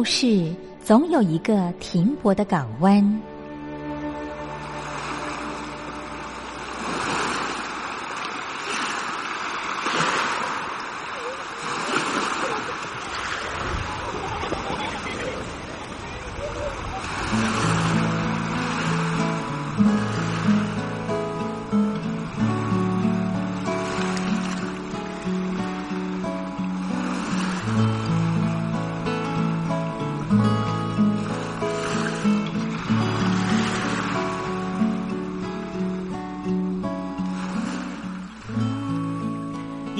故事总有一个停泊的港湾。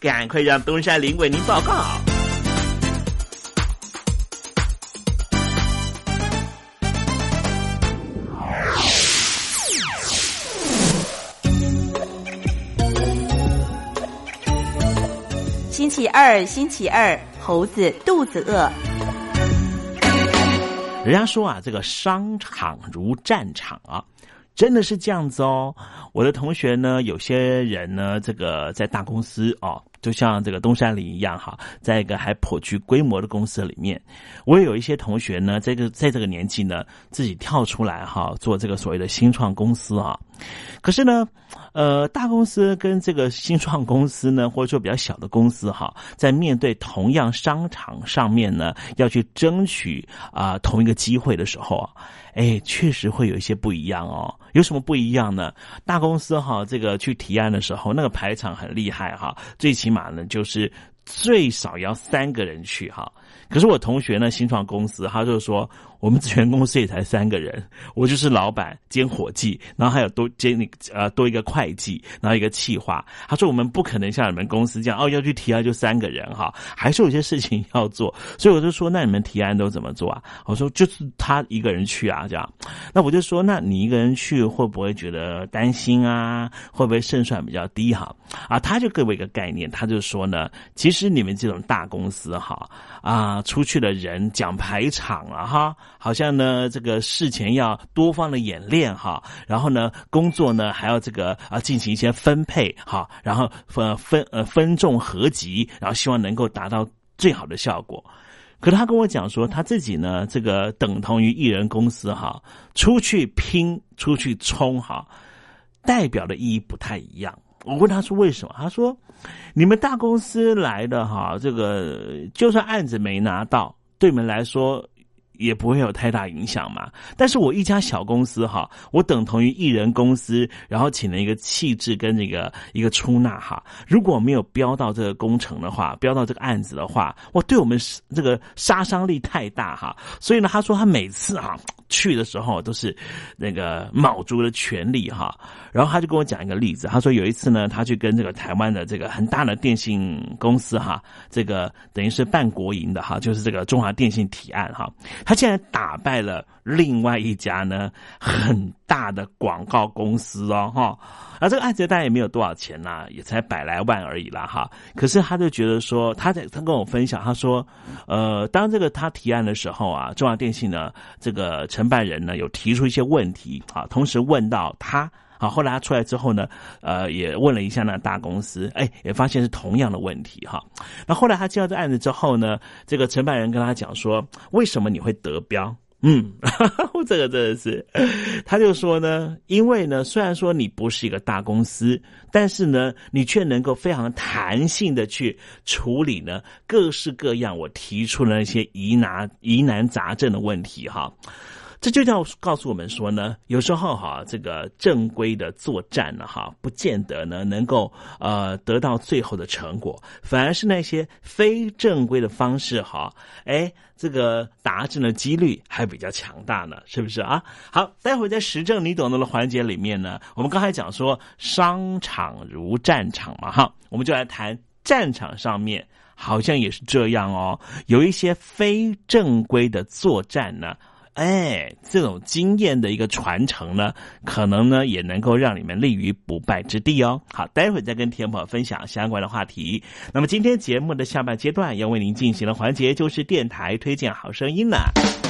赶快让东山林为您报告。星期二，星期二，猴子肚子饿。人家说啊，这个商场如战场啊，真的是这样子哦。我的同学呢，有些人呢，这个在大公司哦。就像这个东山里一样哈，在一个还颇具规模的公司里面，我也有一些同学呢，在这个在这个年纪呢，自己跳出来哈，做这个所谓的新创公司啊。可是呢，呃，大公司跟这个新创公司呢，或者说比较小的公司哈，在面对同样商场上面呢，要去争取啊同一个机会的时候啊，哎，确实会有一些不一样哦。有什么不一样呢？大公司哈，这个去提案的时候，那个排场很厉害哈，最起码呢，就是最少要三个人去哈。可是我同学呢，新创公司，他就说。我们全公司也才三个人，我就是老板兼伙计，然后还有多兼那呃多一个会计，然后一个企划。他说我们不可能像你们公司这样哦，要去提案就三个人哈，还是有些事情要做。所以我就说，那你们提案都怎么做啊？我说就是他一个人去啊，这样。那我就说，那你一个人去会不会觉得担心啊？会不会胜算比较低哈？啊，他就给我一个概念，他就说呢，其实你们这种大公司哈啊，出去的人讲排场了哈。好像呢，这个事前要多方的演练哈，然后呢，工作呢还要这个啊进行一些分配哈，然后分分呃分众合集，然后希望能够达到最好的效果。可他跟我讲说，他自己呢这个等同于艺人公司哈，出去拼出去冲哈，代表的意义不太一样。我问他说为什么？他说你们大公司来的哈，这个就算案子没拿到，对你们来说。也不会有太大影响嘛。但是我一家小公司哈，我等同于艺人公司，然后请了一个气质跟这个一个出纳哈。如果没有标到这个工程的话，标到这个案子的话，我，对我们这个杀伤力太大哈。所以呢，他说他每次啊去的时候都是那个卯足了全力哈。然后他就跟我讲一个例子，他说有一次呢，他去跟这个台湾的这个很大的电信公司哈，这个等于是办国营的哈，就是这个中华电信提案哈。他竟然打败了另外一家呢很大的广告公司哦哈，而这个案子当然也没有多少钱呐，也才百来万而已啦哈。可是他就觉得说，他在他跟我分享，他说，呃，当这个他提案的时候啊，中华电信呢这个承办人呢有提出一些问题啊，同时问到他。啊，后来他出来之后呢，呃，也问了一下那大公司，哎，也发现是同样的问题哈。那后来他接到这案子之后呢，这个承办人跟他讲说，为什么你会得标？嗯，这个真的是，他就说呢，因为呢，虽然说你不是一个大公司，但是呢，你却能够非常弹性的去处理呢各式各样我提出的那些疑难疑难杂症的问题哈。这就叫告诉我们说呢，有时候哈，这个正规的作战呢，哈，不见得呢能够呃得到最后的成果，反而是那些非正规的方式哈，哎，这个达成的几率还比较强大呢，是不是啊？好，待会儿在实证你懂得的环节里面呢，我们刚才讲说商场如战场嘛，哈，我们就来谈战场上面好像也是这样哦，有一些非正规的作战呢。哎，这种经验的一个传承呢，可能呢也能够让你们立于不败之地哦。好，待会再跟天宝分享相关的话题。那么今天节目的下半阶段要为您进行的环节就是电台推荐好声音了。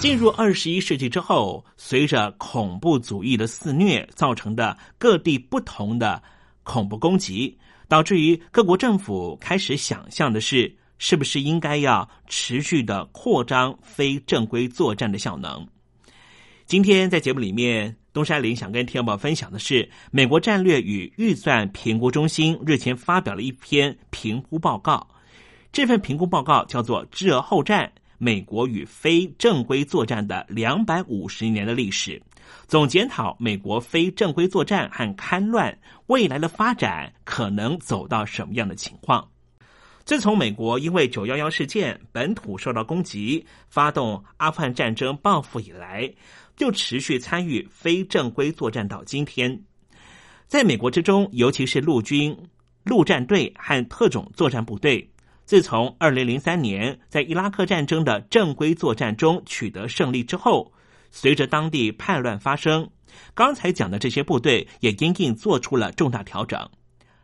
进入二十一世纪之后，随着恐怖主义的肆虐造成的各地不同的恐怖攻击，导致于各国政府开始想象的是，是不是应该要持续的扩张非正规作战的效能。今天在节目里面，东山林想跟天宝分享的是，美国战略与预算评估中心日前发表了一篇评估报告，这份评估报告叫做“知而后战”。美国与非正规作战的两百五十年的历史，总检讨美国非正规作战和戡乱未来的发展可能走到什么样的情况。自从美国因为九幺幺事件本土受到攻击，发动阿富汗战争报复以来，就持续参与非正规作战到今天。在美国之中，尤其是陆军陆战队和特种作战部队。自从二零零三年在伊拉克战争的正规作战中取得胜利之后，随着当地叛乱发生，刚才讲的这些部队也因应做出了重大调整。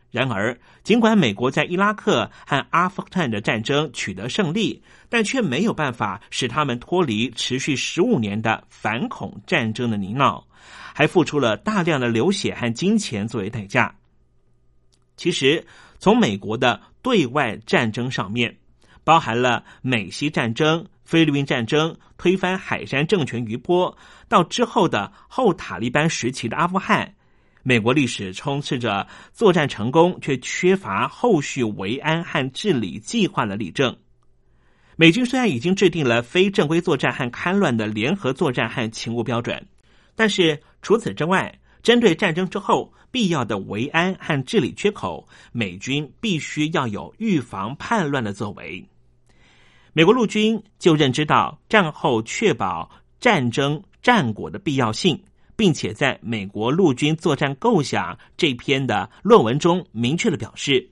然而，尽管美国在伊拉克和阿富汗的战争取得胜利，但却没有办法使他们脱离持续十五年的反恐战争的泥淖，还付出了大量的流血和金钱作为代价。其实，从美国的对外战争上面，包含了美西战争、菲律宾战争、推翻海山政权余波，到之后的后塔利班时期的阿富汗，美国历史充斥着作战成功却缺乏后续维安和治理计划的例证。美军虽然已经制定了非正规作战和戡乱的联合作战和勤务标准，但是除此之外，针对战争之后必要的维安和治理缺口，美军必须要有预防叛乱的作为。美国陆军就认知到战后确保战争战果的必要性，并且在美国陆军作战构想这篇的论文中明确的表示。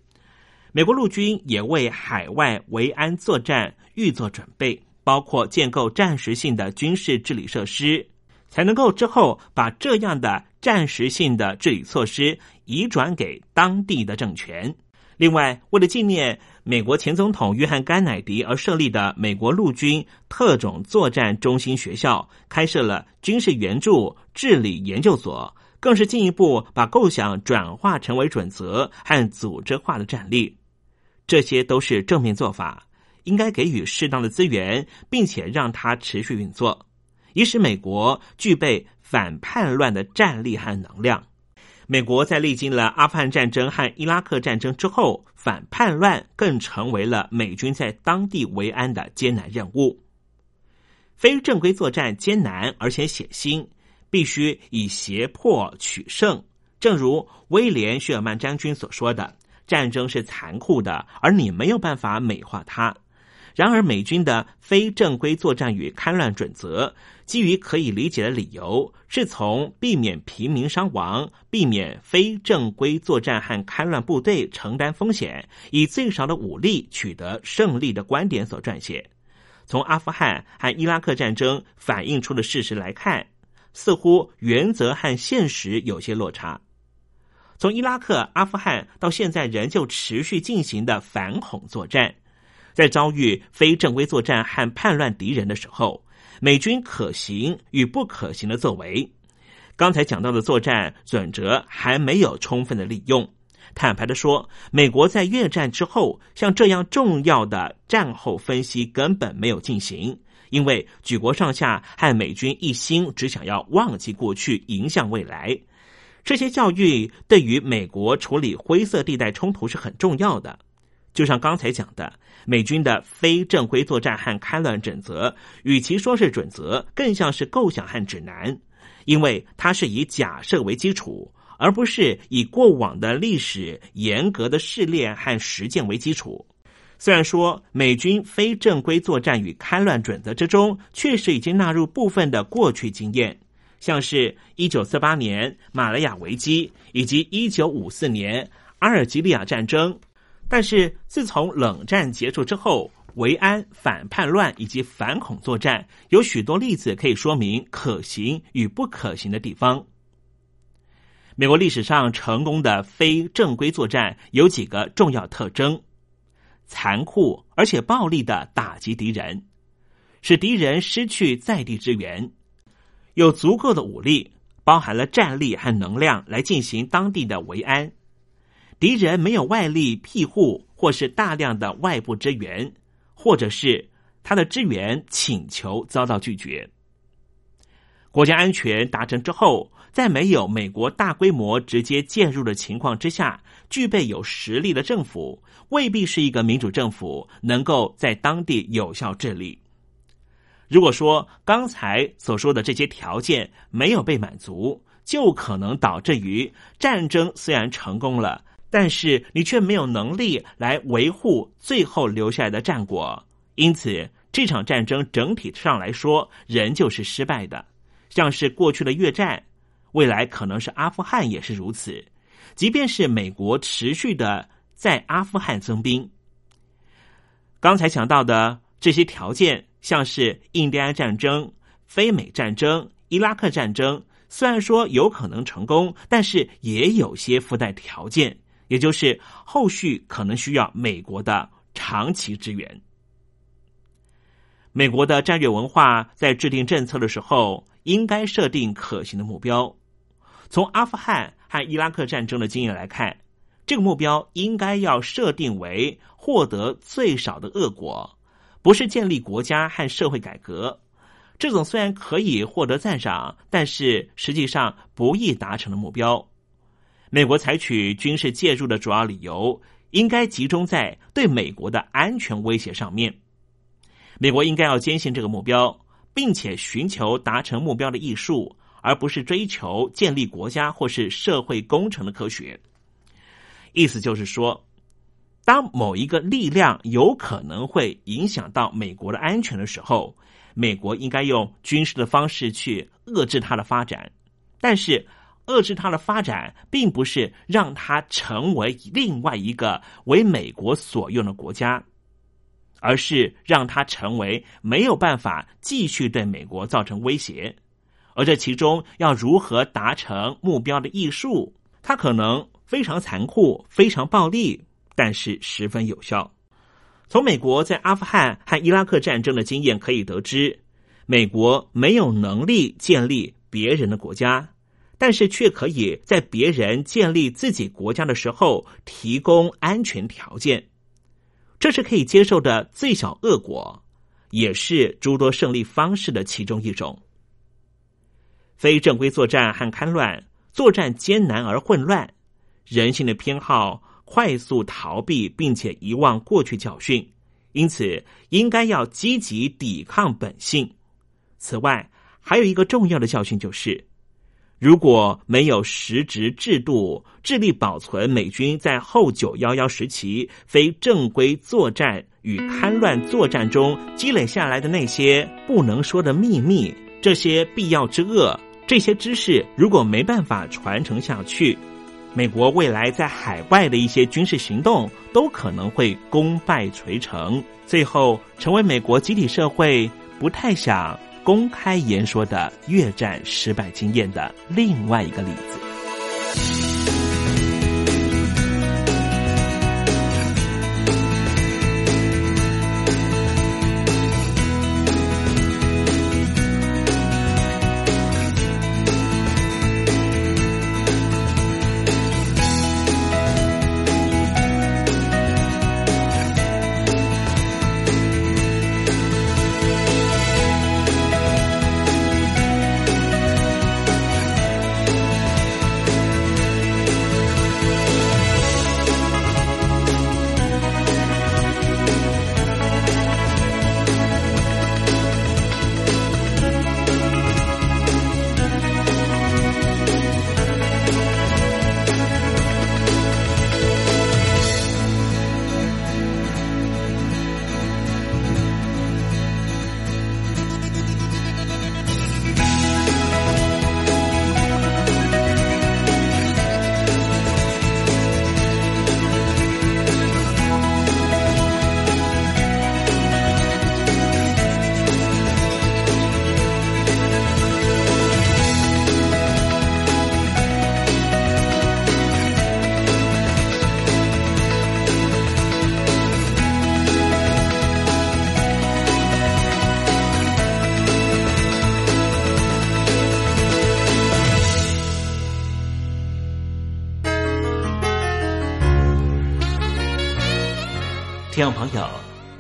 美国陆军也为海外维安作战预做准备，包括建构暂时性的军事治理设施，才能够之后把这样的暂时性的治理措施移转给当地的政权。另外，为了纪念美国前总统约翰·甘乃迪而设立的美国陆军特种作战中心学校，开设了军事援助治理研究所，更是进一步把构想转化成为准则和组织化的战力。这些都是正面做法，应该给予适当的资源，并且让它持续运作，以使美国具备反叛乱的战力和能量。美国在历经了阿富汗战争和伊拉克战争之后，反叛乱更成为了美军在当地维安的艰难任务。非正规作战艰难而且血腥，必须以胁迫取胜。正如威廉·谢尔曼将军所说的。战争是残酷的，而你没有办法美化它。然而，美军的非正规作战与戡乱准则，基于可以理解的理由，是从避免平民伤亡、避免非正规作战和戡乱部队承担风险、以最少的武力取得胜利的观点所撰写。从阿富汗和伊拉克战争反映出的事实来看，似乎原则和现实有些落差。从伊拉克、阿富汗到现在仍旧持续进行的反恐作战，在遭遇非正规作战和叛乱敌人的时候，美军可行与不可行的作为，刚才讲到的作战准则还没有充分的利用。坦白的说，美国在越战之后，像这样重要的战后分析根本没有进行，因为举国上下和美军一心只想要忘记过去，迎向未来。这些教育对于美国处理灰色地带冲突是很重要的。就像刚才讲的，美军的非正规作战和戡乱准则，与其说是准则，更像是构想和指南，因为它是以假设为基础，而不是以过往的历史严格的试炼和实践为基础。虽然说美军非正规作战与戡乱准则之中，确实已经纳入部分的过去经验。像是一九四八年马来亚危机以及一九五四年阿尔及利亚战争，但是自从冷战结束之后，维安、反叛乱以及反恐作战有许多例子可以说明可行与不可行的地方。美国历史上成功的非正规作战有几个重要特征：残酷而且暴力的打击敌人，使敌人失去在地支援。有足够的武力，包含了战力和能量来进行当地的维安。敌人没有外力庇护，或是大量的外部支援，或者是他的支援请求遭到拒绝。国家安全达成之后，在没有美国大规模直接介入的情况之下，具备有实力的政府未必是一个民主政府，能够在当地有效治理。如果说刚才所说的这些条件没有被满足，就可能导致于战争虽然成功了，但是你却没有能力来维护最后留下来的战果，因此这场战争整体上来说仍旧是失败的。像是过去的越战，未来可能是阿富汗也是如此。即便是美国持续的在阿富汗增兵，刚才讲到的这些条件。像是印第安战争、非美战争、伊拉克战争，虽然说有可能成功，但是也有些附带条件，也就是后续可能需要美国的长期支援。美国的战略文化在制定政策的时候，应该设定可行的目标。从阿富汗和伊拉克战争的经验来看，这个目标应该要设定为获得最少的恶果。不是建立国家和社会改革，这种虽然可以获得赞赏，但是实际上不易达成的目标。美国采取军事介入的主要理由，应该集中在对美国的安全威胁上面。美国应该要坚信这个目标，并且寻求达成目标的艺术，而不是追求建立国家或是社会工程的科学。意思就是说，当某一个力量有可能会影响到美国的安全的时候，美国应该用军事的方式去遏制它的发展。但是，遏制它的发展，并不是让它成为另外一个为美国所用的国家。而是让它成为没有办法继续对美国造成威胁，而这其中要如何达成目标的艺术，它可能非常残酷、非常暴力，但是十分有效。从美国在阿富汗和伊拉克战争的经验可以得知，美国没有能力建立别人的国家，但是却可以在别人建立自己国家的时候提供安全条件。这是可以接受的最小恶果，也是诸多胜利方式的其中一种。非正规作战和戡乱，作战艰难而混乱，人性的偏好快速逃避，并且遗忘过去教训，因此应该要积极抵抗本性。此外，还有一个重要的教训就是。如果没有实质制度致力保存美军在后九幺幺时期非正规作战与戡乱作战中积累下来的那些不能说的秘密，这些必要之恶，这些知识如果没办法传承下去，美国未来在海外的一些军事行动都可能会功败垂成，最后成为美国集体社会不太想。公开言说的越战失败经验的另外一个例子。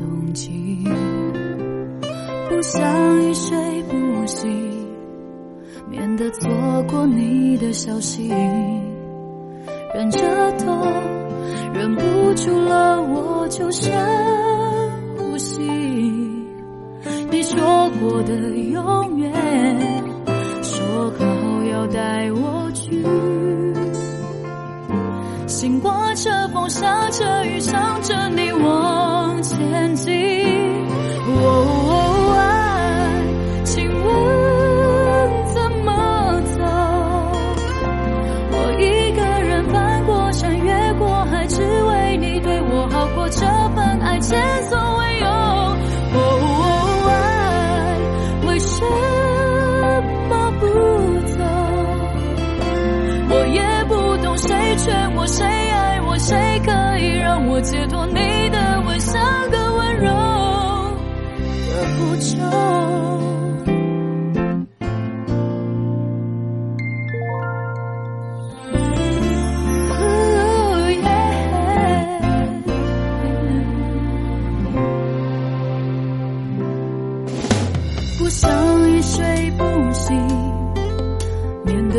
冬季不想一睡不醒免得错过你的消息忍着痛忍不住了我就深呼吸。你说过的永远说好要带我去。心刮着风下着雨想着你我。前进。哦，爱，请问怎么走？我一个人翻过山，越过海，只为你对我好过。这份爱前所未有。哦，爱，为什么不走？我也不懂谁劝我，谁爱我，谁可以让我解脱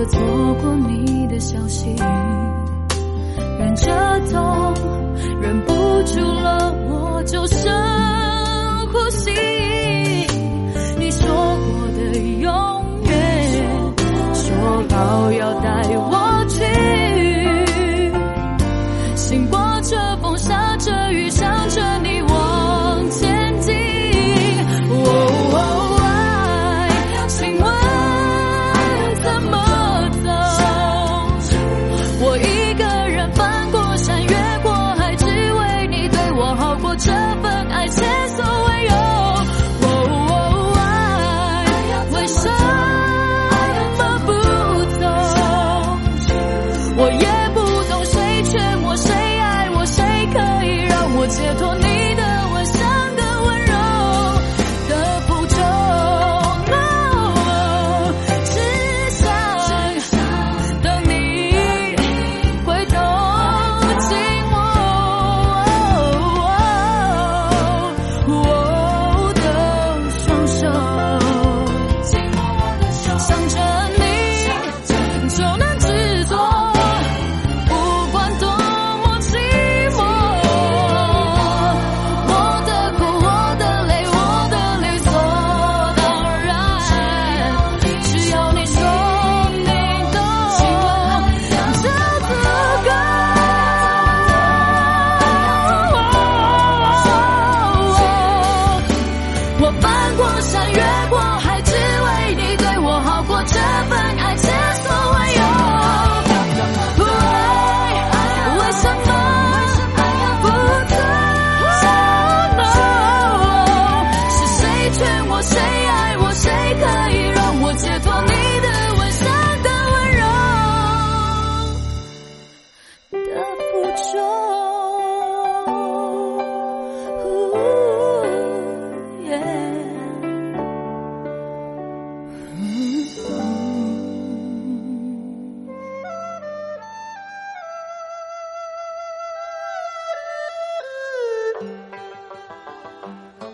免得错过你的消息。忍着痛，忍不住了，我就深呼吸。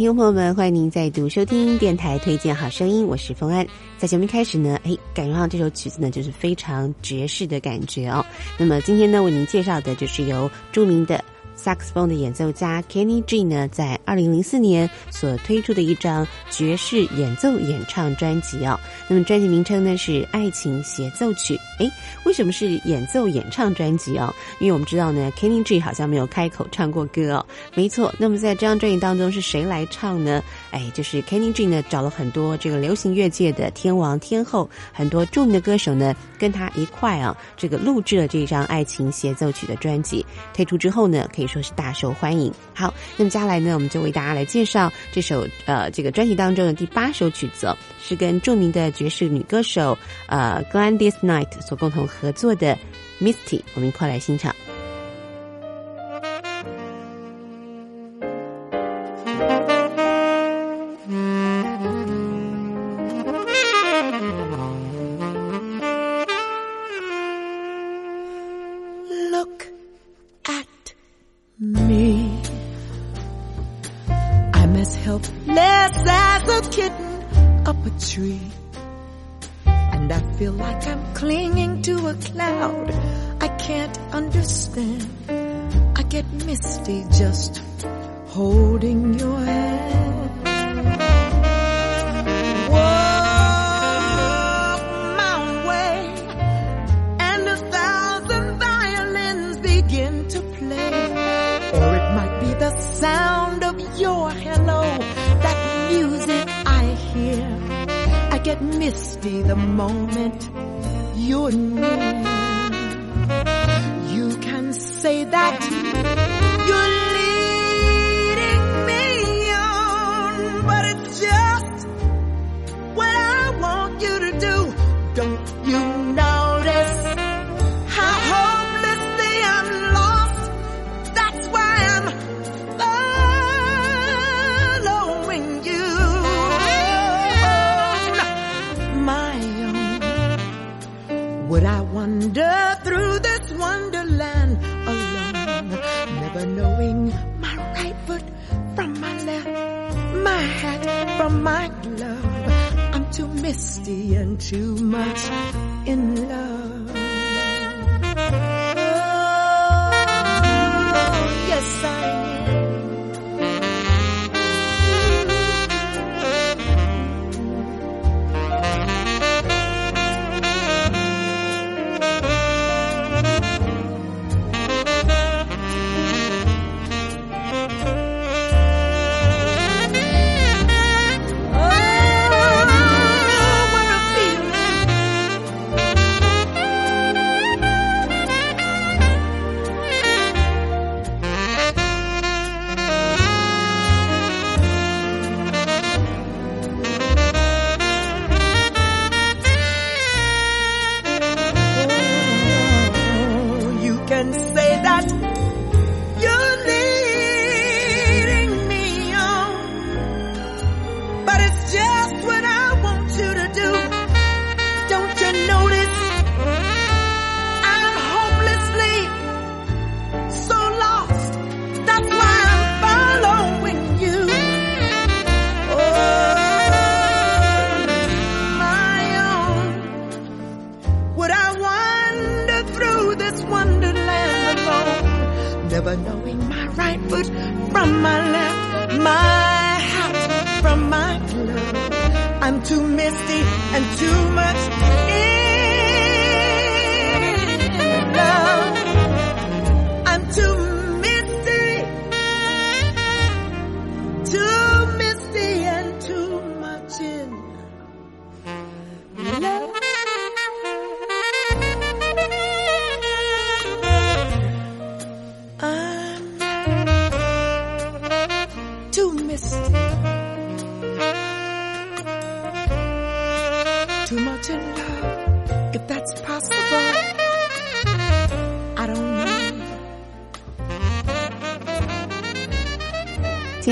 听众朋友们，欢迎您再度收听电台推荐好声音，我是冯安。在节目一开始呢，哎，感觉上这首曲子呢就是非常爵士的感觉哦。那么今天呢，为您介绍的就是由著名的萨克斯风的演奏家 Kenny G 呢，在二零零四年所推出的一张爵士演奏演唱专辑哦。那么专辑名称呢是《爱情协奏曲》。哎，为什么是演奏演唱专辑哦？因为我们知道呢，Kenny G 好像没有开口唱过歌哦。没错，那么在这张专辑当中是谁来唱呢？哎，就是 Kenny G 呢找了很多这个流行乐界的天王天后，很多著名的歌手呢跟他一块啊，这个录制了这张《爱情协奏曲》的专辑。推出之后呢，可以说是大受欢迎。好，那么接下来呢，我们就为大家来介绍这首呃这个专辑当中的第八首曲子、是跟著名的爵士女歌手呃 Gladys Night 所共同合作的 Misty，我们一块来欣赏。Look at me. I'm as helpless as a kitten up a tree. Feel like I'm clinging to a cloud. I can't understand. I get misty just holding your hand. Get misty the moment you're near. twisty and too much in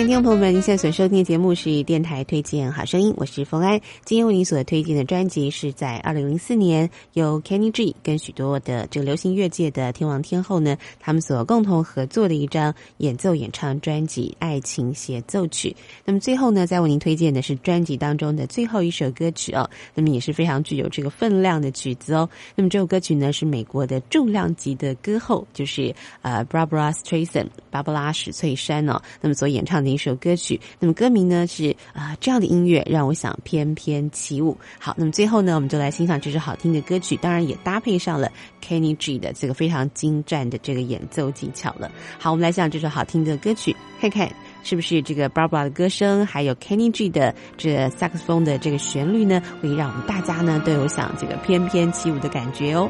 听众朋友们，您现在所收听的节目是电台推荐好声音，我是冯安。今天为您所推荐的专辑是在二零零四年由 Kenny G 跟许多的这个流行乐界的天王天后呢，他们所共同合作的一张演奏演唱专辑《爱情协奏曲》。那么最后呢，再为您推荐的是专辑当中的最后一首歌曲哦，那么也是非常具有这个分量的曲子哦。那么这首歌曲呢是美国的重量级的歌后，就是呃 Barbara Streisand 芭芭拉史翠珊哦，那么所演唱的一首歌曲。那么歌名呢是啊、这样的音乐让我想翩翩起舞。好，那么最后呢，我们就来欣赏这首好听的歌曲，当然也搭配上了 Kenny G 的这个非常精湛的这个演奏技巧了。好，我们来欣赏这首好听的歌曲，看看是不是这个 Barbara 的歌声，还有 Kenny G 的这萨克斯风的这个旋律呢，会让我们大家呢都有想这个翩翩起舞的感觉哦。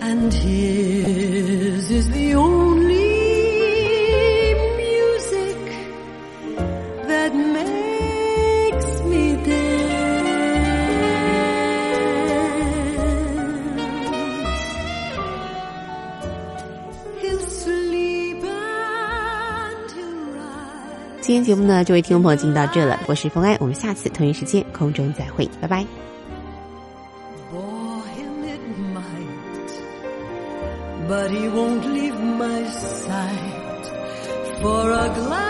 and his is the only music that makes me dance 今天节目呢就为听众朋友进行到这了我是冯安我们下次同一时间空中再会拜拜 but he won't leave my side for a glance.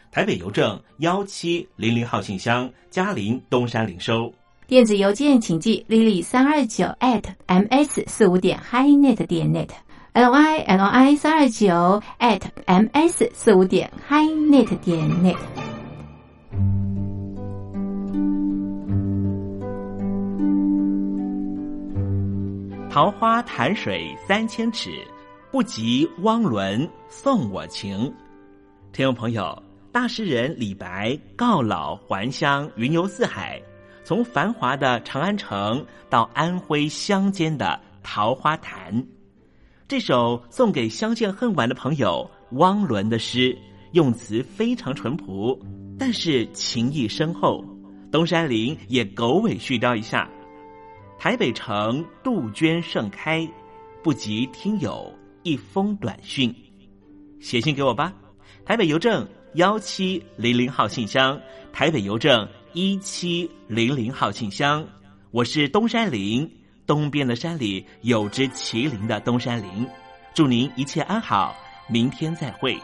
台北邮政幺七零零号信箱，嘉陵东山零收。电子邮件请寄 lily 三二九 at ms 四五点 highnet 点 net，l y l i 三二九 at ms 四五点 highnet 点 net。桃花潭水三千尺，不及汪伦送我情。听众朋友，大诗人李白告老还乡，云游四海，从繁华的长安城到安徽乡间的桃花潭。这首送给相见恨晚的朋友汪伦的诗，用词非常淳朴，但是情意深厚。东山林也狗尾续貂一下。台北城杜鹃盛开，不及听友一封短讯，写信给我吧。台北邮政幺七零零号信箱，台北邮政一七零零号信箱。我是东山林，东边的山里有只麒麟的东山林。祝您一切安好，明天再会。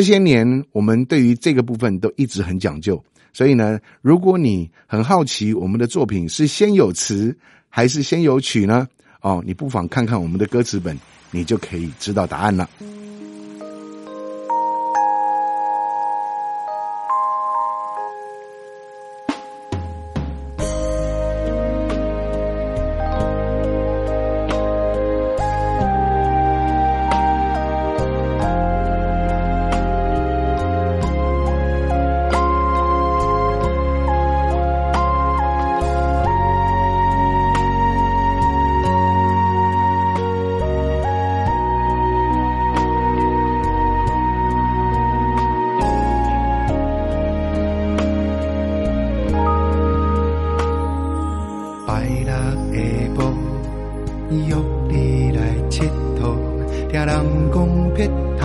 这些年我们对于这个部分都一直很讲究，所以呢，如果你很好奇我们的作品是先有词还是先有曲呢？哦，你不妨看看我们的歌词本，你就可以知道答案了。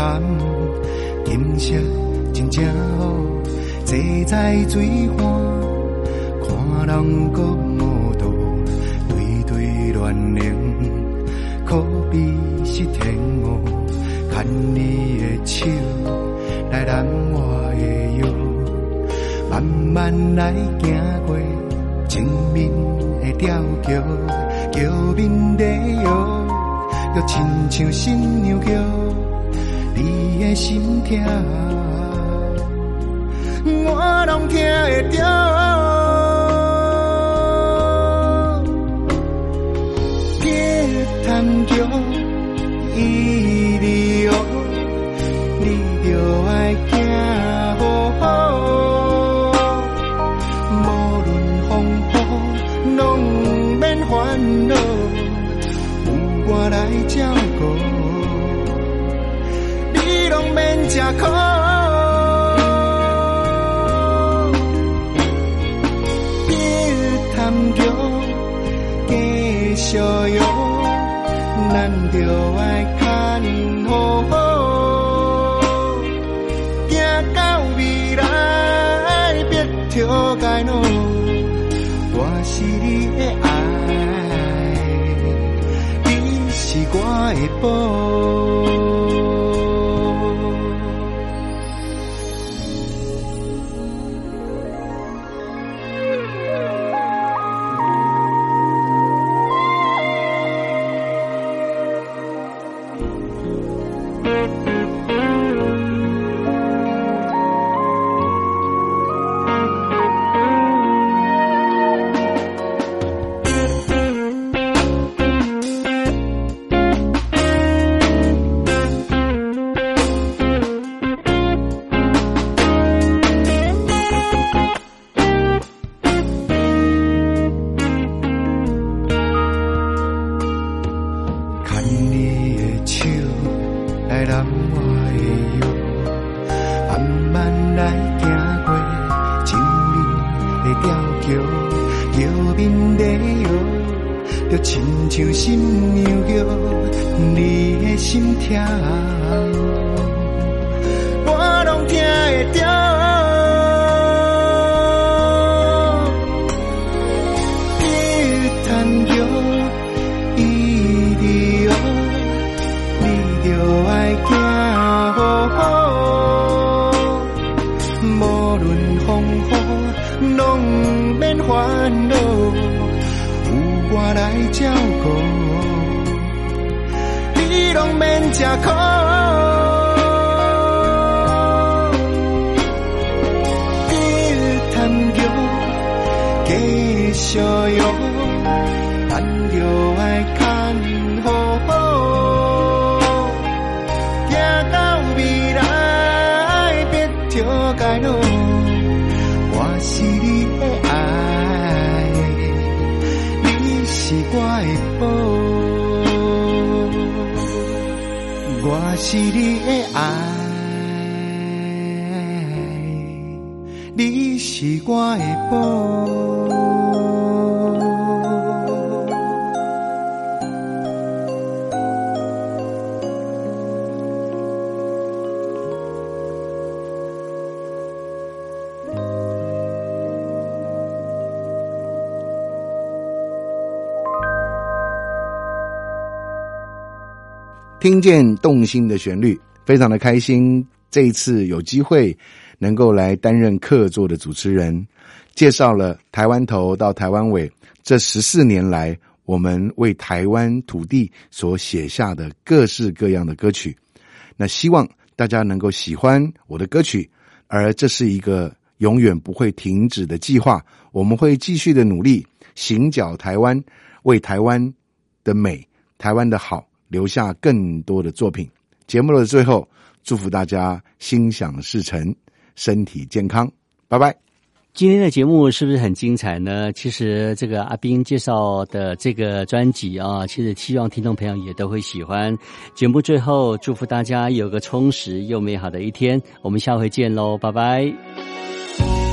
撇谈，景色真正好，坐在水岸，看人搁舞蹈，对对乱铃，可比是天鹅，牵你的手，来揽我的腰，慢慢来行过。前面的吊桥，桥面在摇，就亲像新娘桥，你的心跳，我拢听会着。别谈桥，伊离哦，你着爱行好好。拢免烦恼，有我来照拢免听见动心的旋律，非常的开心。这一次有机会能够来担任客座的主持人，介绍了台湾头到台湾尾这十四年来我们为台湾土地所写下的各式各样的歌曲。那希望大家能够喜欢我的歌曲，而这是一个永远不会停止的计划。我们会继续的努力，行脚台湾，为台湾的美、台湾的好。留下更多的作品。节目的最后，祝福大家心想事成，身体健康。拜拜。今天的节目是不是很精彩呢？其实这个阿斌介绍的这个专辑啊，其实希望听众朋友也都会喜欢。节目最后，祝福大家有个充实又美好的一天。我们下回见喽，拜拜。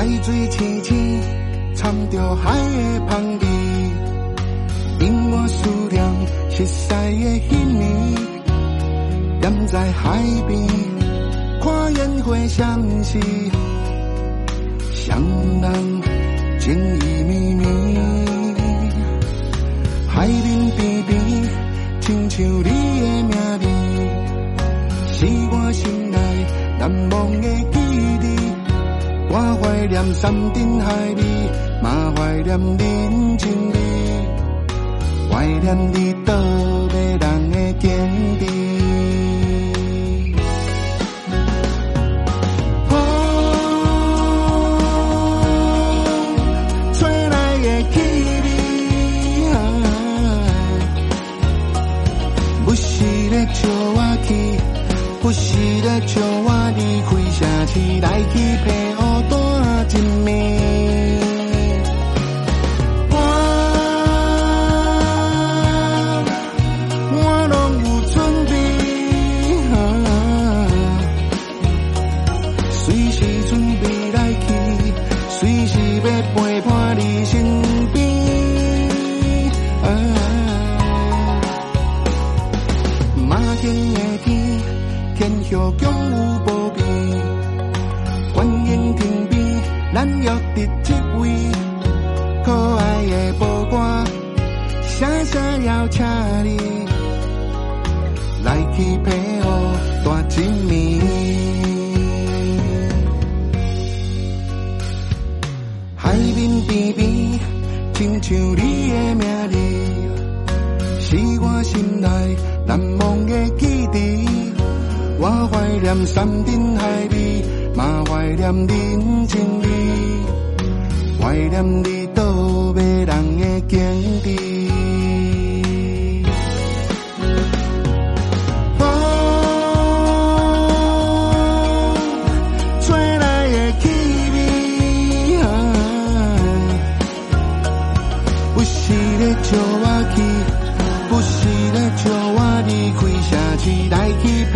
海水清清，掺着海的香味，令我思念熟悉的彼年。站在海边，看烟花闪烁，双人情意绵绵。海面边边，亲像你的名字，是我心内难忘的记。我怀念山珍海味，嘛怀念人情味，怀念你倒迷人的坚持。风吹来的气味，不是咧笑我去，不是咧笑我离开城市来去陪乌念山珍海味，嘛怀念人情味，怀念你倒迷人的坚持。风吹来的气味，不是咧笑我去，不是咧笑我离开城市来去陪